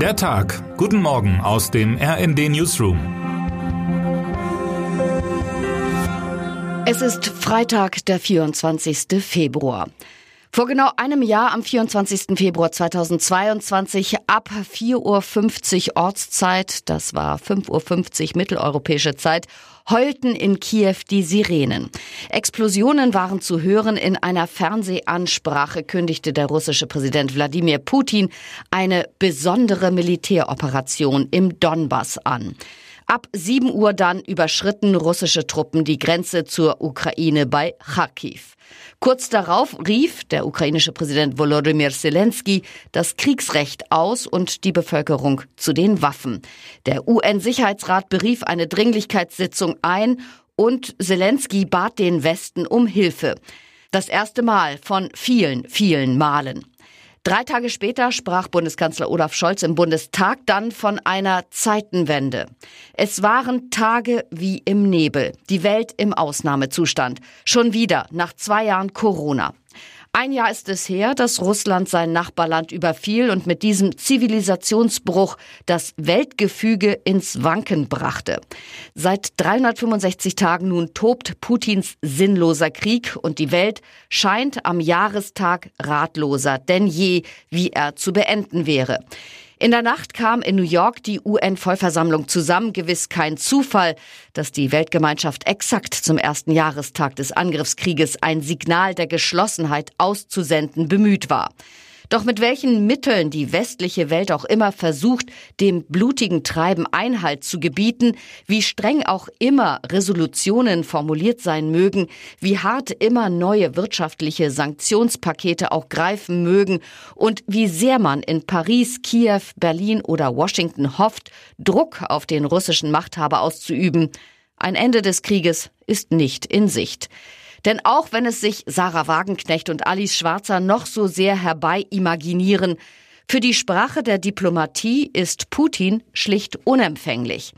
Der Tag. Guten Morgen aus dem RND Newsroom. Es ist Freitag, der 24. Februar. Vor genau einem Jahr, am 24. Februar 2022, ab 4.50 Uhr Ortszeit, das war 5.50 Uhr mitteleuropäische Zeit, heulten in Kiew die Sirenen. Explosionen waren zu hören. In einer Fernsehansprache kündigte der russische Präsident Wladimir Putin eine besondere Militäroperation im Donbass an. Ab 7 Uhr dann überschritten russische Truppen die Grenze zur Ukraine bei Kharkiv. Kurz darauf rief der ukrainische Präsident Volodymyr Zelensky das Kriegsrecht aus und die Bevölkerung zu den Waffen. Der UN-Sicherheitsrat berief eine Dringlichkeitssitzung ein und Zelensky bat den Westen um Hilfe. Das erste Mal von vielen, vielen Malen. Drei Tage später sprach Bundeskanzler Olaf Scholz im Bundestag dann von einer Zeitenwende. Es waren Tage wie im Nebel, die Welt im Ausnahmezustand. Schon wieder nach zwei Jahren Corona. Ein Jahr ist es her, dass Russland sein Nachbarland überfiel und mit diesem Zivilisationsbruch das Weltgefüge ins Wanken brachte. Seit 365 Tagen nun tobt Putins sinnloser Krieg und die Welt scheint am Jahrestag ratloser denn je, wie er zu beenden wäre. In der Nacht kam in New York die UN-Vollversammlung zusammen. Gewiss kein Zufall, dass die Weltgemeinschaft exakt zum ersten Jahrestag des Angriffskrieges ein Signal der Geschlossenheit auszusenden bemüht war. Doch mit welchen Mitteln die westliche Welt auch immer versucht, dem blutigen Treiben Einhalt zu gebieten, wie streng auch immer Resolutionen formuliert sein mögen, wie hart immer neue wirtschaftliche Sanktionspakete auch greifen mögen und wie sehr man in Paris, Kiew, Berlin oder Washington hofft, Druck auf den russischen Machthaber auszuüben, ein Ende des Krieges ist nicht in Sicht. Denn auch wenn es sich Sarah Wagenknecht und Alice Schwarzer noch so sehr herbei imaginieren, für die Sprache der Diplomatie ist Putin schlicht unempfänglich.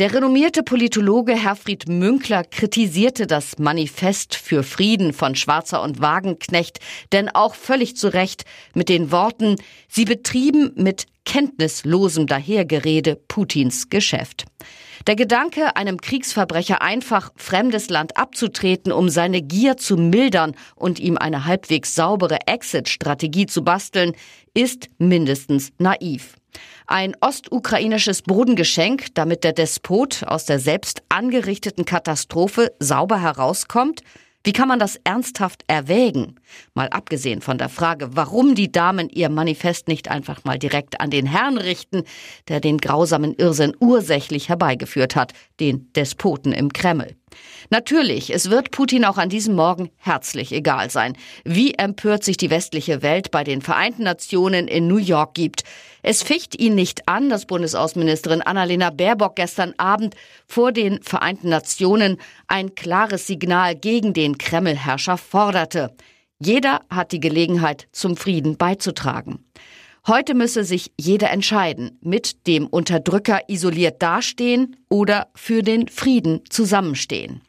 Der renommierte Politologe Herfried Münkler kritisierte das Manifest für Frieden von Schwarzer und Wagenknecht, denn auch völlig zu Recht mit den Worten, sie betrieben mit kenntnislosem Dahergerede Putins Geschäft. Der Gedanke, einem Kriegsverbrecher einfach fremdes Land abzutreten, um seine Gier zu mildern und ihm eine halbwegs saubere Exit-Strategie zu basteln, ist mindestens naiv. Ein ostukrainisches Bodengeschenk, damit der Despot aus der selbst angerichteten Katastrophe sauber herauskommt, wie kann man das ernsthaft erwägen? Mal abgesehen von der Frage, warum die Damen ihr Manifest nicht einfach mal direkt an den Herrn richten, der den grausamen Irrsinn ursächlich herbeigeführt hat, den Despoten im Kreml. Natürlich, es wird Putin auch an diesem Morgen herzlich egal sein, wie empört sich die westliche Welt bei den Vereinten Nationen in New York gibt. Es ficht ihn nicht an, dass Bundesaußenministerin Annalena Baerbock gestern Abend vor den Vereinten Nationen ein klares Signal gegen den Kremlherrscher forderte. Jeder hat die Gelegenheit, zum Frieden beizutragen. Heute müsse sich jeder entscheiden, mit dem Unterdrücker isoliert dastehen oder für den Frieden zusammenstehen.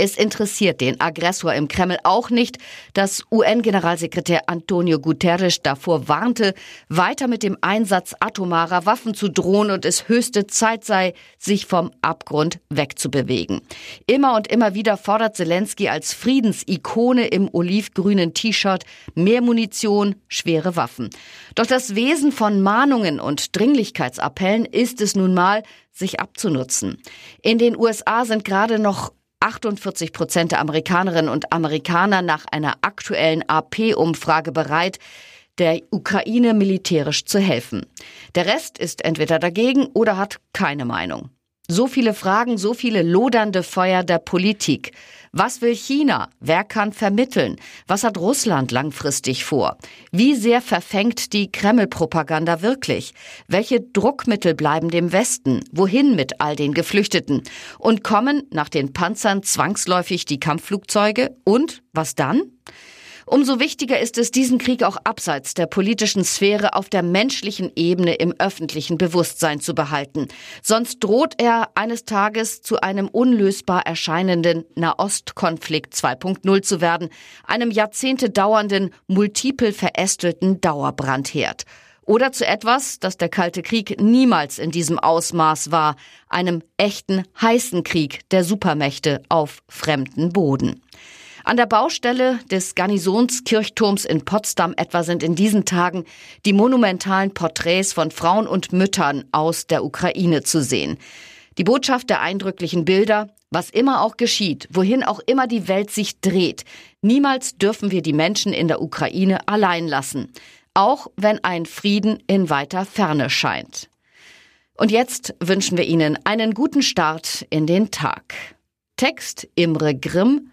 Es interessiert den Aggressor im Kreml auch nicht, dass UN-Generalsekretär Antonio Guterres davor warnte, weiter mit dem Einsatz atomarer Waffen zu drohen und es höchste Zeit sei, sich vom Abgrund wegzubewegen. Immer und immer wieder fordert Zelensky als Friedensikone im olivgrünen T-Shirt mehr Munition, schwere Waffen. Doch das Wesen von Mahnungen und Dringlichkeitsappellen ist es nun mal, sich abzunutzen. In den USA sind gerade noch 48 Prozent der Amerikanerinnen und Amerikaner nach einer aktuellen AP-Umfrage bereit, der Ukraine militärisch zu helfen. Der Rest ist entweder dagegen oder hat keine Meinung. So viele Fragen, so viele lodernde Feuer der Politik. Was will China? Wer kann vermitteln? Was hat Russland langfristig vor? Wie sehr verfängt die Kreml-Propaganda wirklich? Welche Druckmittel bleiben dem Westen? Wohin mit all den Geflüchteten? Und kommen nach den Panzern zwangsläufig die Kampfflugzeuge? Und was dann? Umso wichtiger ist es, diesen Krieg auch abseits der politischen Sphäre auf der menschlichen Ebene im öffentlichen Bewusstsein zu behalten. Sonst droht er eines Tages zu einem unlösbar erscheinenden Nahostkonflikt 2.0 zu werden, einem Jahrzehnte dauernden, multiple verästelten Dauerbrandherd. Oder zu etwas, das der Kalte Krieg niemals in diesem Ausmaß war, einem echten heißen Krieg der Supermächte auf fremden Boden. An der Baustelle des Garnisonskirchturms in Potsdam etwa sind in diesen Tagen die monumentalen Porträts von Frauen und Müttern aus der Ukraine zu sehen. Die Botschaft der eindrücklichen Bilder, was immer auch geschieht, wohin auch immer die Welt sich dreht, niemals dürfen wir die Menschen in der Ukraine allein lassen, auch wenn ein Frieden in weiter Ferne scheint. Und jetzt wünschen wir Ihnen einen guten Start in den Tag. Text Imre Grimm,